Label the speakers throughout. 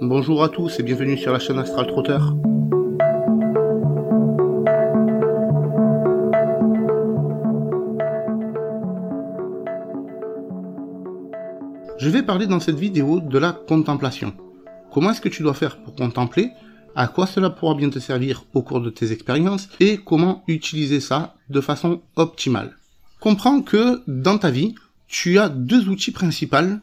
Speaker 1: Bonjour à tous et bienvenue sur la chaîne Astral Trotter. Je vais parler dans cette vidéo de la contemplation. Comment est-ce que tu dois faire pour contempler? À quoi cela pourra bien te servir au cours de tes expériences? Et comment utiliser ça de façon optimale? Comprends que dans ta vie, tu as deux outils principaux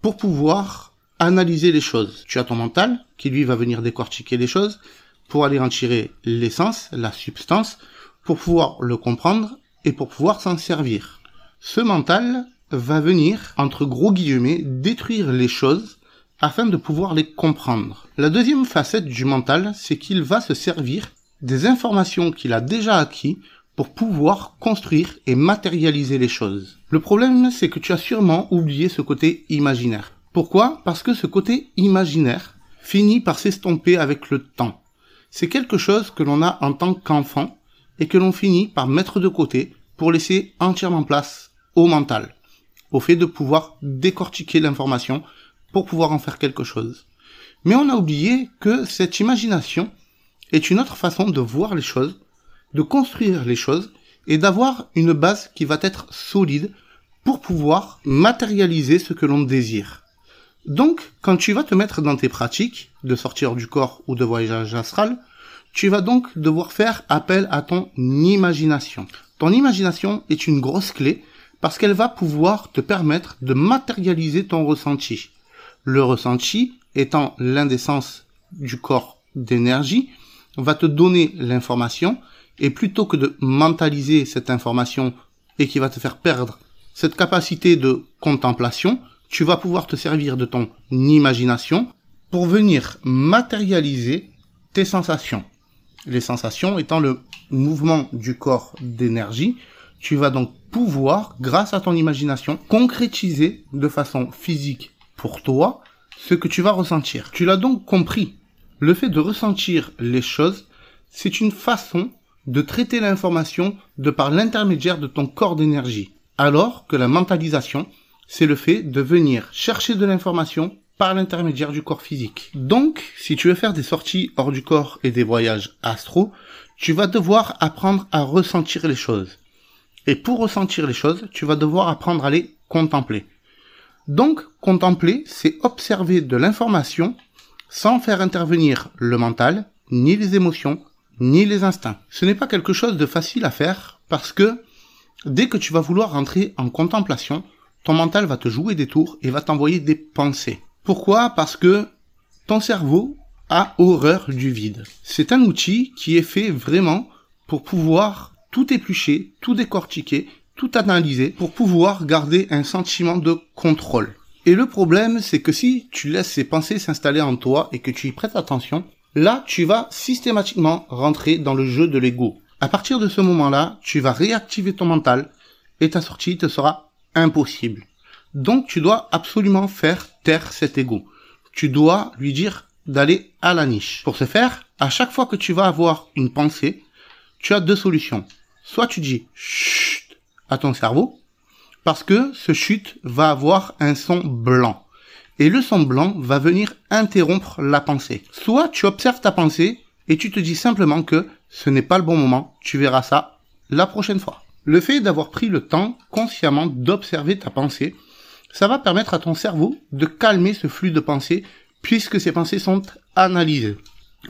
Speaker 1: pour pouvoir analyser les choses. Tu as ton mental, qui lui va venir décortiquer les choses, pour aller en tirer l'essence, la substance, pour pouvoir le comprendre et pour pouvoir s'en servir. Ce mental va venir, entre gros guillemets, détruire les choses afin de pouvoir les comprendre. La deuxième facette du mental, c'est qu'il va se servir des informations qu'il a déjà acquis pour pouvoir construire et matérialiser les choses. Le problème, c'est que tu as sûrement oublié ce côté imaginaire. Pourquoi? Parce que ce côté imaginaire finit par s'estomper avec le temps. C'est quelque chose que l'on a en tant qu'enfant et que l'on finit par mettre de côté pour laisser entièrement place au mental, au fait de pouvoir décortiquer l'information pour pouvoir en faire quelque chose. Mais on a oublié que cette imagination est une autre façon de voir les choses de construire les choses et d'avoir une base qui va être solide pour pouvoir matérialiser ce que l'on désire. Donc, quand tu vas te mettre dans tes pratiques de sortir du corps ou de voyage astral, tu vas donc devoir faire appel à ton imagination. Ton imagination est une grosse clé parce qu'elle va pouvoir te permettre de matérialiser ton ressenti. Le ressenti étant l'indécence du corps d'énergie, va te donner l'information et plutôt que de mentaliser cette information et qui va te faire perdre cette capacité de contemplation, tu vas pouvoir te servir de ton imagination pour venir matérialiser tes sensations. Les sensations étant le mouvement du corps d'énergie, tu vas donc pouvoir, grâce à ton imagination, concrétiser de façon physique pour toi ce que tu vas ressentir. Tu l'as donc compris. Le fait de ressentir les choses, c'est une façon de traiter l'information de par l'intermédiaire de ton corps d'énergie. Alors que la mentalisation, c'est le fait de venir chercher de l'information par l'intermédiaire du corps physique. Donc, si tu veux faire des sorties hors du corps et des voyages astro, tu vas devoir apprendre à ressentir les choses. Et pour ressentir les choses, tu vas devoir apprendre à les contempler. Donc, contempler, c'est observer de l'information sans faire intervenir le mental, ni les émotions, ni les instincts. Ce n'est pas quelque chose de facile à faire parce que dès que tu vas vouloir rentrer en contemplation, ton mental va te jouer des tours et va t'envoyer des pensées. Pourquoi? Parce que ton cerveau a horreur du vide. C'est un outil qui est fait vraiment pour pouvoir tout éplucher, tout décortiquer, tout analyser, pour pouvoir garder un sentiment de contrôle. Et le problème, c'est que si tu laisses ces pensées s'installer en toi et que tu y prêtes attention, Là, tu vas systématiquement rentrer dans le jeu de l'ego. À partir de ce moment-là, tu vas réactiver ton mental et ta sortie te sera impossible. Donc, tu dois absolument faire taire cet ego. Tu dois lui dire d'aller à la niche. Pour ce faire, à chaque fois que tu vas avoir une pensée, tu as deux solutions. Soit tu dis chut à ton cerveau, parce que ce chut va avoir un son blanc et le son blanc va venir interrompre la pensée. Soit tu observes ta pensée et tu te dis simplement que ce n'est pas le bon moment, tu verras ça la prochaine fois. Le fait d'avoir pris le temps consciemment d'observer ta pensée, ça va permettre à ton cerveau de calmer ce flux de pensées puisque ces pensées sont analysées.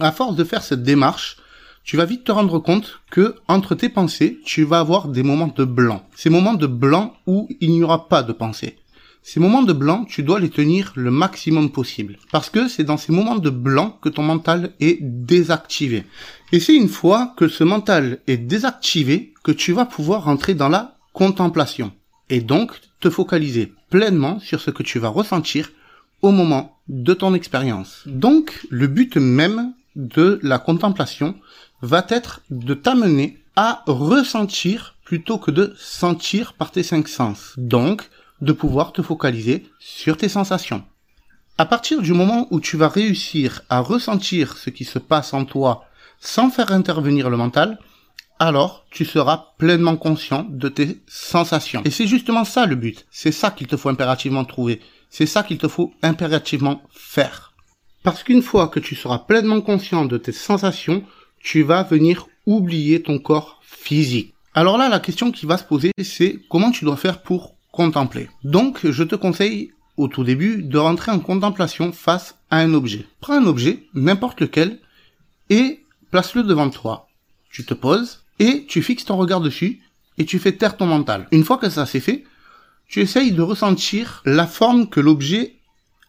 Speaker 1: À force de faire cette démarche, tu vas vite te rendre compte que entre tes pensées, tu vas avoir des moments de blanc. Ces moments de blanc où il n'y aura pas de pensée. Ces moments de blanc, tu dois les tenir le maximum possible. Parce que c'est dans ces moments de blanc que ton mental est désactivé. Et c'est une fois que ce mental est désactivé que tu vas pouvoir rentrer dans la contemplation. Et donc te focaliser pleinement sur ce que tu vas ressentir au moment de ton expérience. Donc le but même de la contemplation va être de t'amener à ressentir plutôt que de sentir par tes cinq sens. Donc, de pouvoir te focaliser sur tes sensations. À partir du moment où tu vas réussir à ressentir ce qui se passe en toi sans faire intervenir le mental, alors tu seras pleinement conscient de tes sensations. Et c'est justement ça le but. C'est ça qu'il te faut impérativement trouver. C'est ça qu'il te faut impérativement faire. Parce qu'une fois que tu seras pleinement conscient de tes sensations, tu vas venir oublier ton corps physique. Alors là, la question qui va se poser, c'est comment tu dois faire pour Donc, je te conseille au tout début de rentrer en contemplation face à un objet. Prends un objet, n'importe lequel, et place-le devant toi. Tu te poses et tu fixes ton regard dessus et tu fais taire ton mental. Une fois que ça s'est fait, tu essayes de ressentir la forme que l'objet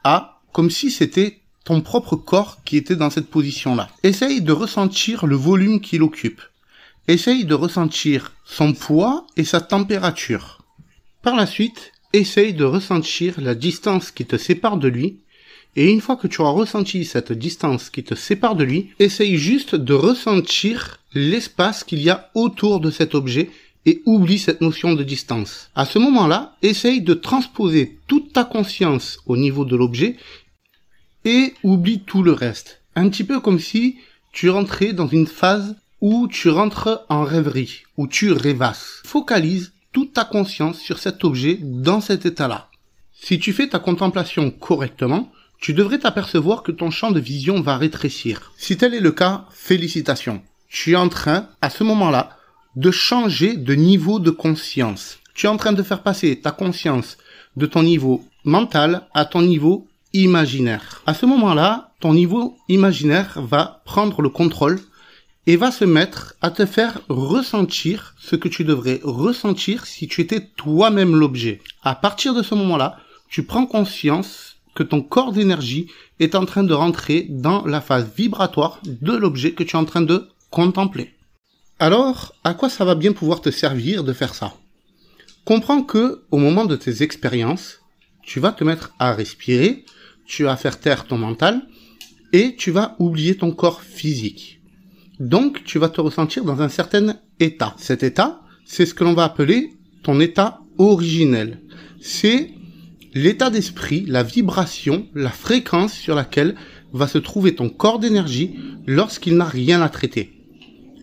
Speaker 1: a comme si c'était ton propre corps qui était dans cette position-là. Essaye de ressentir le volume qu'il occupe. Essaye de ressentir son poids et sa température. Par la suite, essaye de ressentir la distance qui te sépare de lui. Et une fois que tu auras ressenti cette distance qui te sépare de lui, essaye juste de ressentir l'espace qu'il y a autour de cet objet et oublie cette notion de distance. À ce moment-là, essaye de transposer toute ta conscience au niveau de l'objet et oublie tout le reste. Un petit peu comme si tu rentrais dans une phase où tu rentres en rêverie, où tu rêvasses. Focalise toute ta conscience sur cet objet dans cet état-là. Si tu fais ta contemplation correctement, tu devrais t'apercevoir que ton champ de vision va rétrécir. Si tel est le cas, félicitations. Tu es en train, à ce moment-là, de changer de niveau de conscience. Tu es en train de faire passer ta conscience de ton niveau mental à ton niveau imaginaire. À ce moment-là, ton niveau imaginaire va prendre le contrôle et va se mettre à te faire ressentir ce que tu devrais ressentir si tu étais toi-même l'objet. À partir de ce moment-là, tu prends conscience que ton corps d'énergie est en train de rentrer dans la phase vibratoire de l'objet que tu es en train de contempler. Alors, à quoi ça va bien pouvoir te servir de faire ça? Comprends que, au moment de tes expériences, tu vas te mettre à respirer, tu vas faire taire ton mental et tu vas oublier ton corps physique. Donc, tu vas te ressentir dans un certain état. Cet état, c'est ce que l'on va appeler ton état originel. C'est l'état d'esprit, la vibration, la fréquence sur laquelle va se trouver ton corps d'énergie lorsqu'il n'a rien à traiter.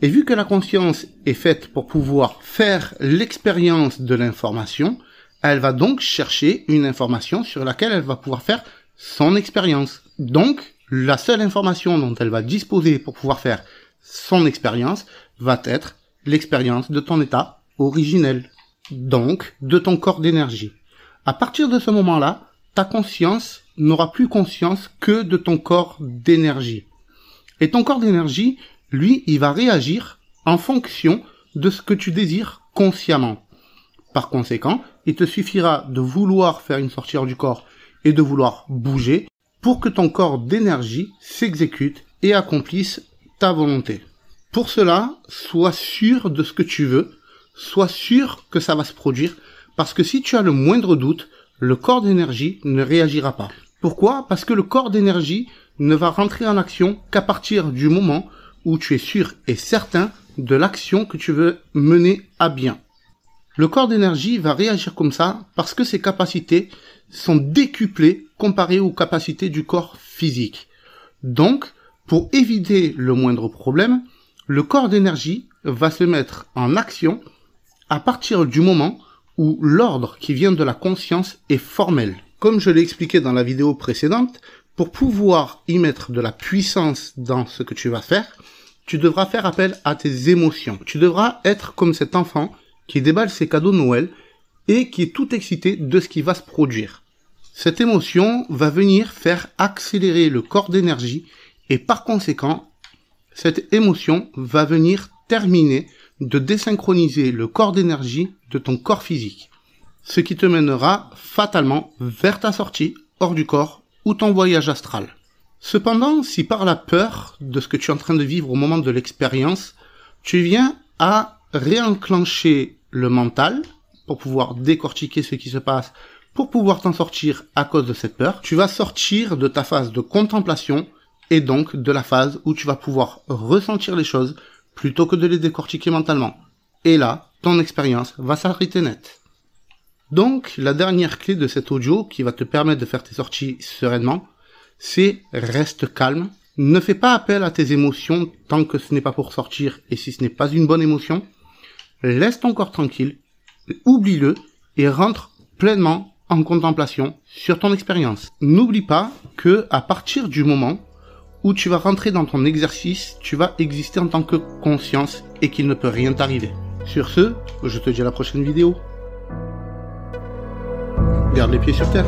Speaker 1: Et vu que la conscience est faite pour pouvoir faire l'expérience de l'information, elle va donc chercher une information sur laquelle elle va pouvoir faire son expérience. Donc, la seule information dont elle va disposer pour pouvoir faire son expérience va être l'expérience de ton état originel, donc de ton corps d'énergie. À partir de ce moment-là, ta conscience n'aura plus conscience que de ton corps d'énergie. Et ton corps d'énergie, lui, il va réagir en fonction de ce que tu désires consciemment. Par conséquent, il te suffira de vouloir faire une sortie du corps et de vouloir bouger pour que ton corps d'énergie s'exécute et accomplisse volonté. Pour cela, sois sûr de ce que tu veux, sois sûr que ça va se produire, parce que si tu as le moindre doute, le corps d'énergie ne réagira pas. Pourquoi? Parce que le corps d'énergie ne va rentrer en action qu'à partir du moment où tu es sûr et certain de l'action que tu veux mener à bien. Le corps d'énergie va réagir comme ça parce que ses capacités sont décuplées comparées aux capacités du corps physique. Donc, pour éviter le moindre problème, le corps d'énergie va se mettre en action à partir du moment où l'ordre qui vient de la conscience est formel. Comme je l'ai expliqué dans la vidéo précédente, pour pouvoir y mettre de la puissance dans ce que tu vas faire, tu devras faire appel à tes émotions. Tu devras être comme cet enfant qui déballe ses cadeaux de Noël et qui est tout excité de ce qui va se produire. Cette émotion va venir faire accélérer le corps d'énergie et par conséquent, cette émotion va venir terminer de désynchroniser le corps d'énergie de ton corps physique. Ce qui te mènera fatalement vers ta sortie hors du corps ou ton voyage astral. Cependant, si par la peur de ce que tu es en train de vivre au moment de l'expérience, tu viens à réenclencher le mental pour pouvoir décortiquer ce qui se passe, pour pouvoir t'en sortir à cause de cette peur, tu vas sortir de ta phase de contemplation et donc de la phase où tu vas pouvoir ressentir les choses plutôt que de les décortiquer mentalement. Et là, ton expérience va s'arrêter net. Donc, la dernière clé de cet audio qui va te permettre de faire tes sorties sereinement, c'est reste calme. Ne fais pas appel à tes émotions tant que ce n'est pas pour sortir et si ce n'est pas une bonne émotion. Laisse ton corps tranquille, oublie-le et rentre pleinement en contemplation sur ton expérience. N'oublie pas que à partir du moment où tu vas rentrer dans ton exercice, tu vas exister en tant que conscience et qu'il ne peut rien t'arriver. Sur ce, je te dis à la prochaine vidéo. Garde les pieds sur terre.